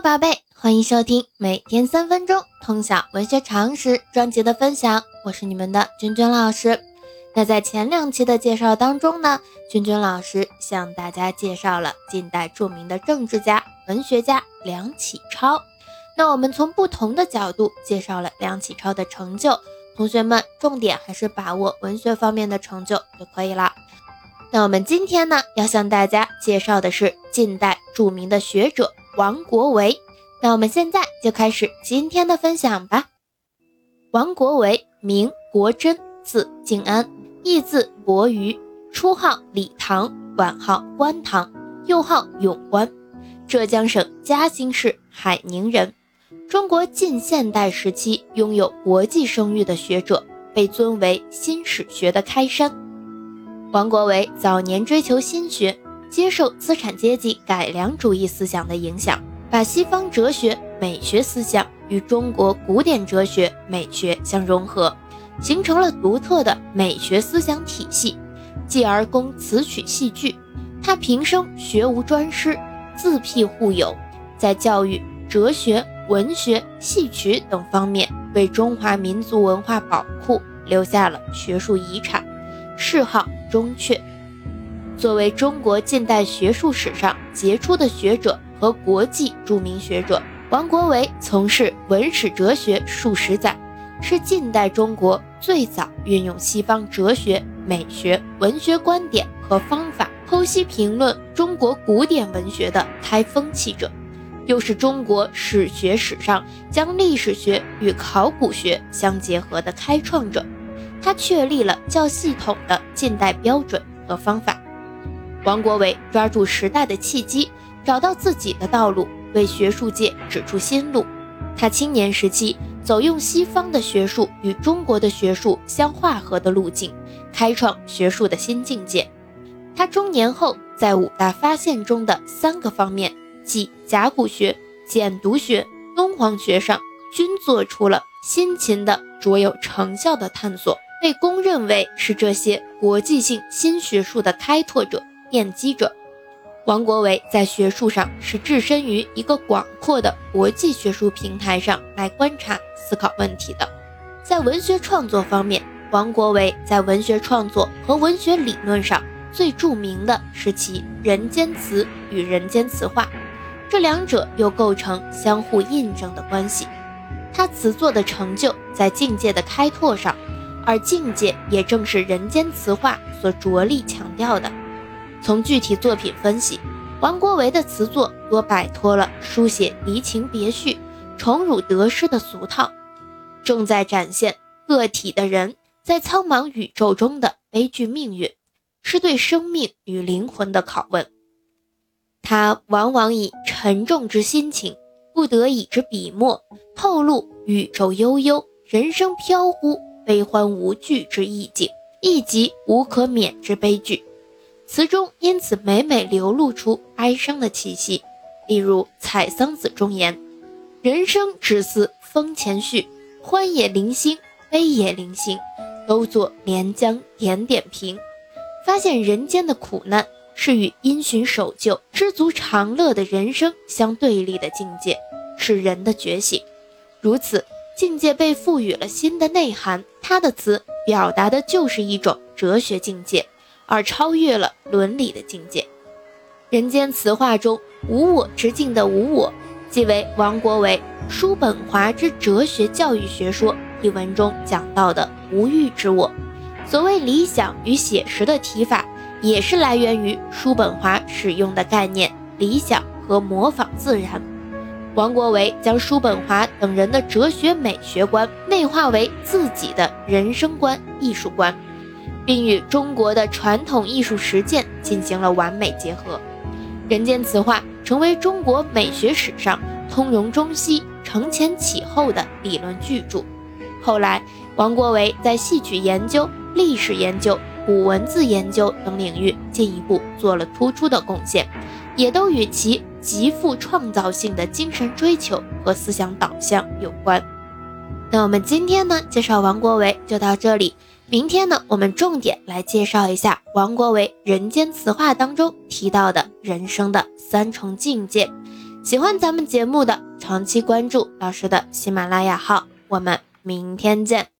宝贝，欢迎收听每天三分钟通晓文学常识专辑的分享，我是你们的君君老师。那在前两期的介绍当中呢，君君老师向大家介绍了近代著名的政治家、文学家梁启超。那我们从不同的角度介绍了梁启超的成就，同学们重点还是把握文学方面的成就就可以了。那我们今天呢，要向大家介绍的是近代著名的学者。王国维，那我们现在就开始今天的分享吧。王国维，名国珍，字静安，义字伯鱼，初号李唐，晚号关唐，又号永关，浙江省嘉兴市海宁人。中国近现代时期拥有国际声誉的学者，被尊为新史学的开山。王国维早年追求新学。接受资产阶级改良主义思想的影响，把西方哲学美学思想与中国古典哲学美学相融合，形成了独特的美学思想体系，继而攻词曲戏剧。他平生学无专师，自辟户友，在教育、哲学、文学、戏曲等方面为中华民族文化宝库留下了学术遗产，谥号钟阙。作为中国近代学术史上杰出的学者和国际著名学者，王国维从事文史哲学数十载，是近代中国最早运用西方哲学、美学、文学观点和方法剖析评论中国古典文学的开风气者，又是中国史学史上将历史学与考古学相结合的开创者。他确立了较系统的近代标准和方法。王国维抓住时代的契机，找到自己的道路，为学术界指出新路。他青年时期走用西方的学术与中国的学术相化合的路径，开创学术的新境界。他中年后在五大发现中的三个方面，即甲骨学、简牍学、敦煌学上，均做出了辛勤的、卓有成效的探索，被公认为是这些国际性新学术的开拓者。奠基者王国维在学术上是置身于一个广阔的国际学术平台上来观察思考问题的。在文学创作方面，王国维在文学创作和文学理论上最著名的是其《人间词》与《人间词话》，这两者又构成相互印证的关系。他词作的成就在境界的开拓上，而境界也正是《人间词话》所着力强调的。从具体作品分析，王国维的词作多摆脱了书写离情别绪、宠辱得失的俗套，重在展现个体的人在苍茫宇宙中的悲剧命运，是对生命与灵魂的拷问。他往往以沉重之心情、不得已之笔墨，透露宇宙悠悠、人生飘忽、悲欢无惧之意境，以及无可免之悲剧。词中因此每每流露出哀伤的气息，例如《采桑子》中言：“人生只似风前絮，欢也零星，悲也零星，都作连江点点平。”发现人间的苦难是与因循守旧、知足常乐的人生相对立的境界，是人的觉醒。如此境界被赋予了新的内涵，他的词表达的就是一种哲学境界。而超越了伦理的境界，《人间词话》中“无我之境”的“无我”，即为王国维《叔本华之哲学教育学说》一文中讲到的“无欲之我”。所谓理想与写实的提法，也是来源于叔本华使用的概念“理想”和“模仿自然”。王国维将叔本华等人的哲学美学观内化为自己的人生观、艺术观。并与中国的传统艺术实践进行了完美结合，《人间词话》成为中国美学史上通融中西、承前启后的理论巨著。后来，王国维在戏曲研究、历史研究、古文字研究等领域进一步做了突出的贡献，也都与其极富创造性的精神追求和思想导向有关。那我们今天呢，介绍王国维就到这里。明天呢，我们重点来介绍一下王国维《人间词话》当中提到的人生的三重境界，喜欢咱们节目的，长期关注老师的喜马拉雅号。我们明天见。